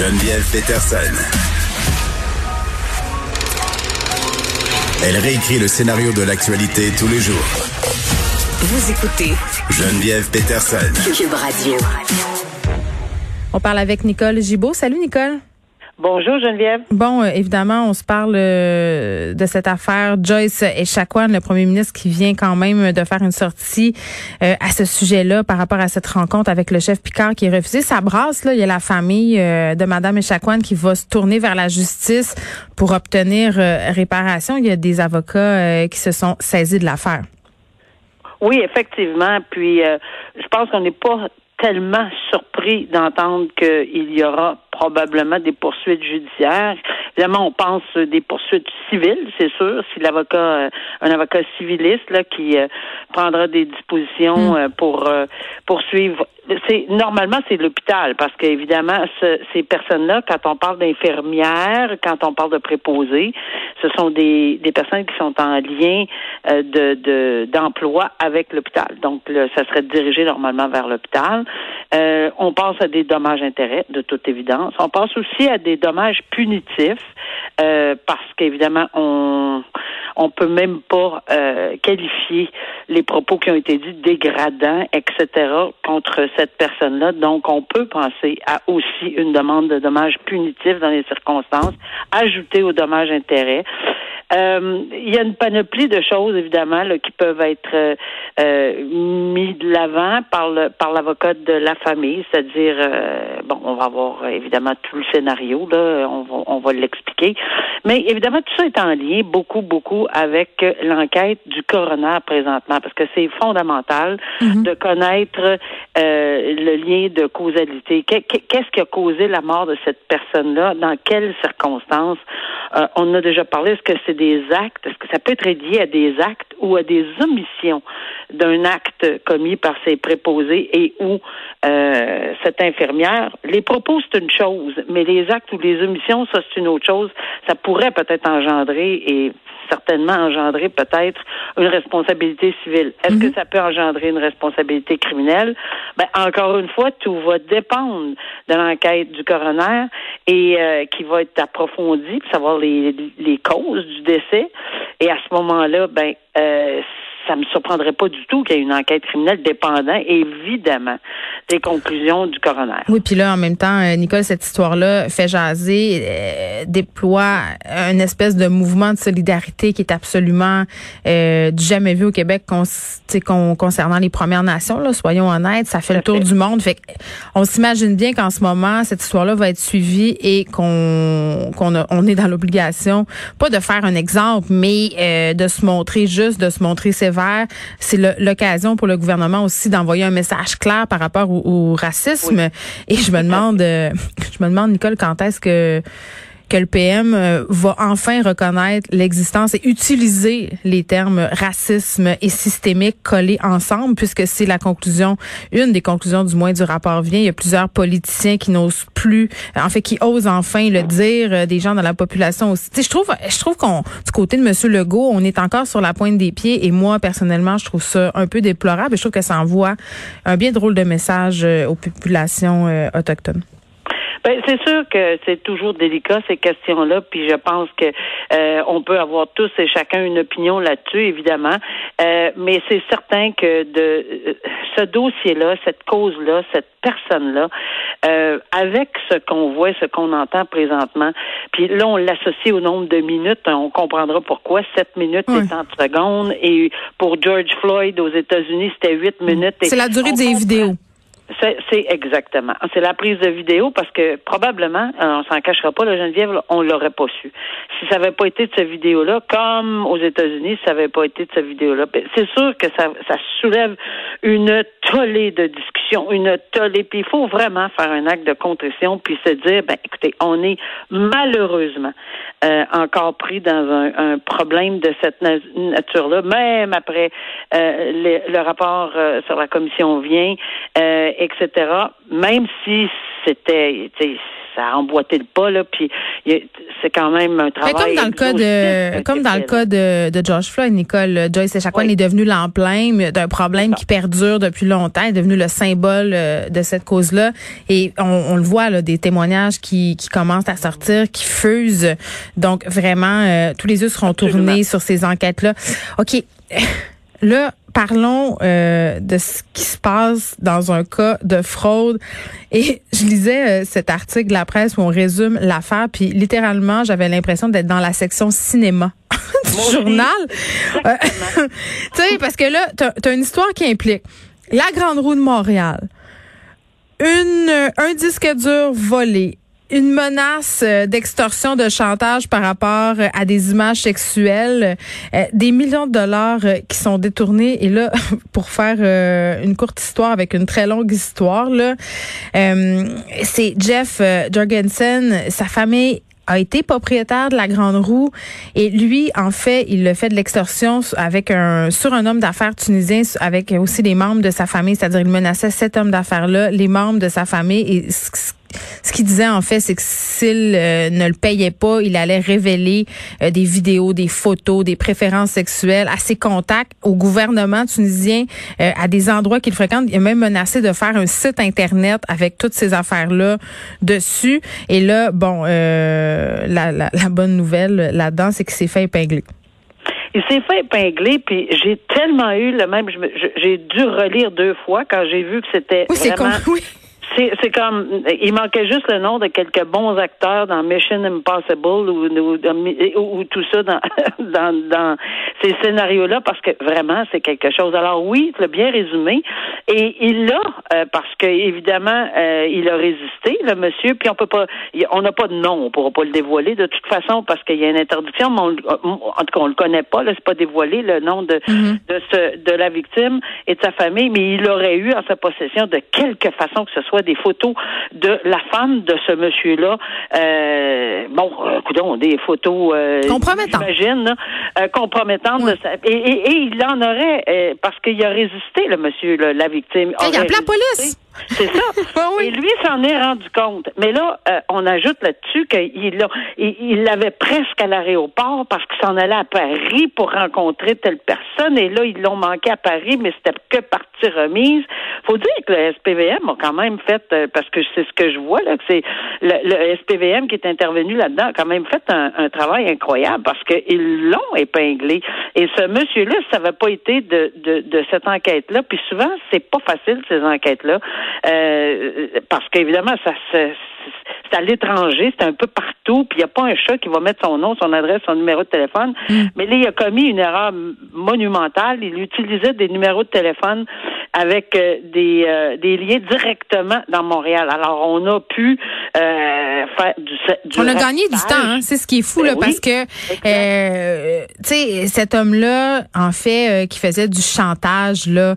Geneviève Peterson. Elle réécrit le scénario de l'actualité tous les jours. Vous écoutez Geneviève Peterson. Cube Radio. On parle avec Nicole Gibault. Salut Nicole. Bonjour Geneviève. Bon, euh, évidemment, on se parle euh, de cette affaire Joyce Echaquan, le premier ministre qui vient quand même de faire une sortie euh, à ce sujet-là par rapport à cette rencontre avec le chef Picard qui est refusé. Ça brasse, là. Il y a la famille de Madame Echaquan qui va se tourner vers la justice pour obtenir réparation. Il y a des avocats qui se sont saisis de l'affaire. Oui, effectivement. Puis, je pense qu'on n'est pas tellement surpris d'entendre qu'il y aura probablement des poursuites judiciaires. Évidemment, on pense des poursuites civiles, c'est sûr, si l'avocat, euh, un avocat civiliste là, qui euh, prendra des dispositions hmm. euh, pour poursuivre. C'est normalement c'est l'hôpital parce qu'évidemment ces personnes-là, quand on parle d'infirmières, quand on parle de préposés, ce sont des, personnes qui sont en lien de d'emploi avec l'hôpital. Donc ça serait dirigé normalement vers l'hôpital. on pense à des dommages-intérêts de toute évidence. On pense aussi à des dommages punitifs euh, parce qu'évidemment, on on peut même pas euh, qualifier les propos qui ont été dits dégradants, etc. contre cette personne-là. Donc, on peut penser à aussi une demande de dommages punitifs dans les circonstances, ajouter aux dommages intérêts. Euh, il y a une panoplie de choses, évidemment, là, qui peuvent être euh, euh mis de l'avant par le par l'avocat de la famille, c'est-à-dire euh, bon, on va avoir évidemment tout le scénario, là, on va on va l'expliquer. Mais évidemment, tout ça est en lien beaucoup, beaucoup avec l'enquête du coroner présentement, parce que c'est fondamental mhm. de connaître le lien de causalité. Qu'est-ce qui a causé la mort de cette personne-là? Dans quelles circonstances? on a déjà parlé, est-ce que c'est des actes, est-ce que ça peut être lié à des actes ou à des omissions d'un acte commis par ses préposés et ou euh, cette infirmière? Les propos, c'est une chose, mais les actes ou les omissions, ça, c'est une autre chose. Ça pourrait peut-être engendrer et certainement engendrer peut-être une responsabilité civile. Est-ce que mhm. ça peut engendrer une responsabilité criminelle? Ben, encore une fois, tout va dépendre de l'enquête du coroner et euh, qui va être approfondie pour savoir les, les causes du décès. Et à ce moment-là, ben, euh, ça me surprendrait pas du tout qu'il y ait une enquête criminelle dépendant, évidemment, des conclusions du coroner. Oui, puis là, en même temps, euh, Nicole, cette histoire-là fait jaser, euh, déploie une espèce de mouvement de solidarité qui est absolument euh, du jamais vu au Québec concernant les Premières Nations. Là, soyons honnêtes, ça fait le tour du monde. Fait on s'imagine bien qu'en ce moment, cette histoire-là va être suivie et qu'on qu'on on est dans l'obligation, pas de faire un exemple, mais euh, de se montrer juste, de se montrer sévère c'est l'occasion pour le gouvernement aussi d'envoyer un message clair par rapport au, racisme. Et je me demande, euh, je me demande, Nicole, quand est-ce que que le PM euh, va enfin reconnaître l'existence et utiliser les termes racisme et systémique collés ensemble, puisque c'est la conclusion, une des conclusions du moins du rapport vient. Il y a plusieurs politiciens qui n'osent plus, en fait, qui osent enfin le dire, euh, des gens dans la population aussi. je trouve, je trouve qu'on, du côté de Monsieur Legault, on est encore sur la pointe des pieds et moi, personnellement, je trouve ça un peu déplorable. Je trouve que ça envoie un bien drôle de message euh, aux populations autochtones. Ben, c'est sûr que c'est toujours délicat ces questions-là, puis je pense que euh, on peut avoir tous et chacun une opinion là-dessus, évidemment. Euh, mais c'est certain que de euh, ce dossier-là, cette cause-là, cette personne-là, avec ce qu'on voit, ce qu'on entend présentement, puis là on l'associe au nombre de minutes, hein, on comprendra pourquoi. Sept minutes et 30 secondes, et pour George Floyd aux États-Unis, c'était huit minutes. C'est la durée des vidéos. C'est exactement. C'est la prise de vidéo parce que probablement, euh, on s'en cachera pas, la Geneviève, on l'aurait pas su. Si ça n'avait pas été de cette vidéo-là, comme aux États-Unis, si ça n'avait pas été de cette vidéo-là, ben, c'est sûr que ça, ça soulève une tollée de discussion, une tollée. Puis il faut vraiment faire un acte de contrition puis se dire, ben écoutez, on est malheureusement euh, encore pris dans un, un, problème de cette nature-là, même après euh, le, le, rapport sur la commission vient etc. Même si c'était, a emboîté le pas là, puis c'est quand même un travail. comme dans le cas de, comme dans le cas de, de George Floyd, Nicole Joyce Echaquan oui. est devenu l'emblème d'un problème qui perdure depuis longtemps, est devenu le symbole de cette cause-là, et on, on le voit là, des témoignages qui, qui commencent à sortir, qui fusent. Donc vraiment, tous les yeux seront tournés sur ces enquêtes-là. Ok. Là, parlons euh, de ce qui se passe dans un cas de fraude. Et je lisais euh, cet article de la presse où on résume l'affaire, puis littéralement, j'avais l'impression d'être dans la section cinéma du journal. Euh, tu sais, parce que là, tu as, une histoire qui implique la Grande Roue de Montréal, une, un disque dur volé, une menace euh, d'extorsion, de chantage par rapport euh, à des images sexuelles, euh, des millions de dollars qui sont détournés. Et là, pour faire une courte histoire avec une très longue histoire, là, c'est Jeff Jorgensen, sa famille a été propriétaire de la Grande Roue. Et lui, en fait, il le fait de l'extorsion avec un sur un homme d'affaires tunisien avec aussi les membres de sa famille, c'est-à-dire il menaçait cet homme d'affaires là, les membres de sa famille. Et ce qu'il disait en fait, c'est que s'il euh, ne le payait pas, il allait révéler euh, des vidéos, des photos, des préférences sexuelles à ses contacts, au gouvernement tunisien, euh, à des endroits qu'il fréquente. Il a même menacé de faire un site internet avec toutes ces affaires-là dessus. Et là, bon, la, la, la bonne nouvelle là-dedans, c'est qu'il s'est fait épingler. Il s'est fait épingler, puis j'ai tellement eu le même. J'ai dû relire deux fois quand j'ai vu que c'était oui, vraiment. oui c'est comme il manquait juste le nom de quelques bons acteurs dans Mission Impossible ou, ou, tout ça dans, dans, dans ces scénarios-là parce que vraiment c'est quelque chose. Alors oui, tu l'as bien résumé et il l'a euh, parce que évidemment euh, il a résisté le monsieur puis on peut pas on n'a pas de nom, on pourra pas le dévoiler de toute façon parce qu'il y a une interdiction mais en tout cas on le connaît pas là, c'est pas dévoilé le nom de mm-hmm. de ce de la victime et de sa famille mais il aurait eu en sa possession de quelque façon que ce soit des photos de la femme de ce monsieur-là. Euh, bon, écoutez, des photos euh, compromettantes. J'imagine, euh, compromettantes. De sa, et, et, et, il en aurait euh, parce qu'il a résisté, le monsieur, là, la victime. Il a la police. C'est ça. Et lui s'en est rendu compte. Mais là, euh, on ajoute là-dessus qu'il il l'avait presque à l'aéroport parce qu'il s'en allait à Paris pour rencontrer telle personne. Et là, ils l'ont manqué à Paris, mais c'était que partie remise. Faut dire que le SPVM a quand même fait, euh, parce que c'est ce que je vois là, que c'est le, SPVM qui est intervenu là-dedans a quand même fait un, travail incroyable parce qu'ils l'ont épinglé. Et ce monsieur-là, ça n'avait pas été de, de, de cette enquête-là. Puis souvent, c'est pas facile ces enquêtes-là. Euh, parce qu'évidemment, ça c'est à l'étranger, c'est un peu partout, puis il n'y a pas un chat qui va mettre son nom, son adresse, son numéro de téléphone. Mm. Mais là, il a commis une erreur monumentale. Il utilisait des numéros de téléphone avec euh, des, euh, des liens directement dans Montréal. Alors, on a pu faire du, On a gagné du temps, hein? c'est ce qui est fou, là, ben parce que, tu sais, cet homme-là, en fait, qui faisait du chantage, là,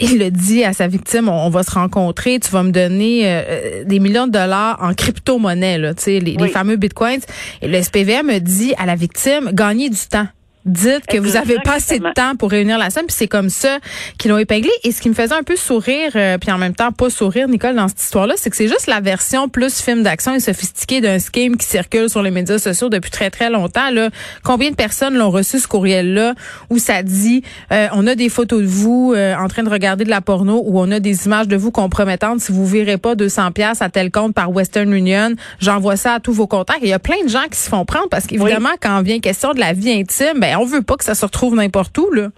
il le dit à sa victime, on, va se rencontrer, tu vas me donner euh, des millions de dollars en crypto-monnaie, là, les, les fameux bitcoins. Et le SPVM me dit à la victime, gagner du temps. Dites que vous avez pas assez de temps pour réunir la somme, puis c'est comme ça qu'ils l'ont épinglé. Et ce qui me faisait un peu sourire, euh, puis en même temps pas sourire, Nicole, dans cette histoire-là, c'est que c'est juste la version plus film d'action et sophistiqué d'un scheme qui circule sur les médias sociaux depuis très très longtemps. Là, combien de personnes l'ont reçu ce courriel-là où ça dit euh, on a des photos de vous euh, en train de regarder de la porno ou on a des images de vous compromettantes si vous verrez pas 200 pièces à tel compte par Western Union, j'envoie ça à tous vos contacts. il y a plein de gens qui se font prendre parce qu'évidemment quand vient question de la vie intime, ben on veut pas que ça se retrouve n'importe où, là.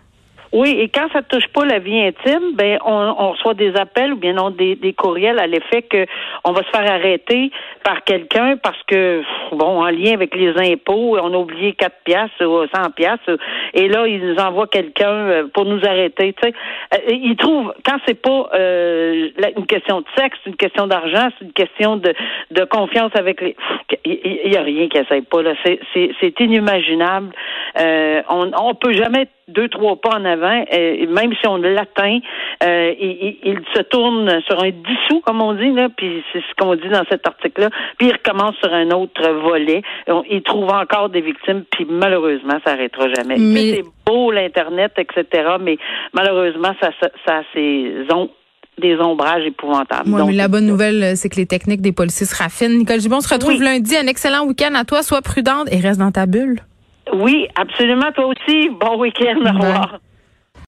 Oui, et quand ça touche pas la vie intime, ben on, on reçoit des appels ou bien non des, des courriels à l'effet que on va se faire arrêter par quelqu'un parce que bon, en lien avec les impôts, on a oublié 4 piastres ou 100 piastres et là ils nous envoient quelqu'un euh, pour nous arrêter, tu sais. Euh, ils trouvent quand c'est pas euh, une question de sexe, une question d'argent, c'est une question de, de confiance avec les il y, a rien qui essaie pas là, c'est inimaginable. Euh, on on peut jamais deux, trois pas en avant, euh, même si on l'atteint, euh, il, se tourne sur un dissous, comme on dit, là, puis c'est ce qu'on dit dans cet article-là, puis il recommence sur un autre volet. il trouve encore des victimes, puis malheureusement, ça n'arrêtera jamais. C'est beau, l'Internet, etc., mais malheureusement, ça, ça, ça a ses des ombrages épouvantables. Mais la bonne nouvelle, c'est que les techniques des policiers se raffinent. Nicole Gibon se retrouve lundi. Un excellent week-end à toi. Sois prudente et reste dans ta bulle. Oui, absolument. Toi aussi. Bon week-end. Au revoir.